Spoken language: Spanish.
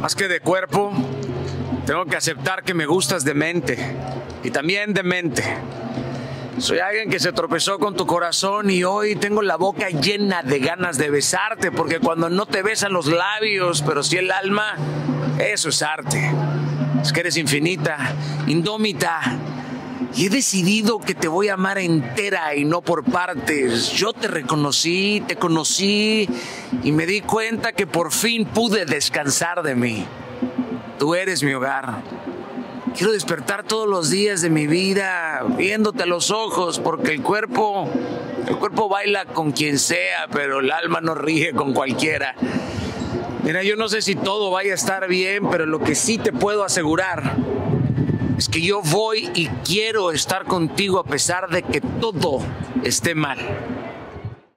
Más que de cuerpo, tengo que aceptar que me gustas de mente y también de mente. Soy alguien que se tropezó con tu corazón y hoy tengo la boca llena de ganas de besarte, porque cuando no te besan los labios, pero sí el alma, eso es arte. Es que eres infinita, indómita. Y he decidido que te voy a amar entera y no por partes. Yo te reconocí, te conocí y me di cuenta que por fin pude descansar de mí. Tú eres mi hogar. Quiero despertar todos los días de mi vida viéndote a los ojos porque el cuerpo, el cuerpo baila con quien sea, pero el alma no ríe con cualquiera. Mira, yo no sé si todo vaya a estar bien, pero lo que sí te puedo asegurar es que yo voy y quiero estar contigo a pesar de que todo esté mal.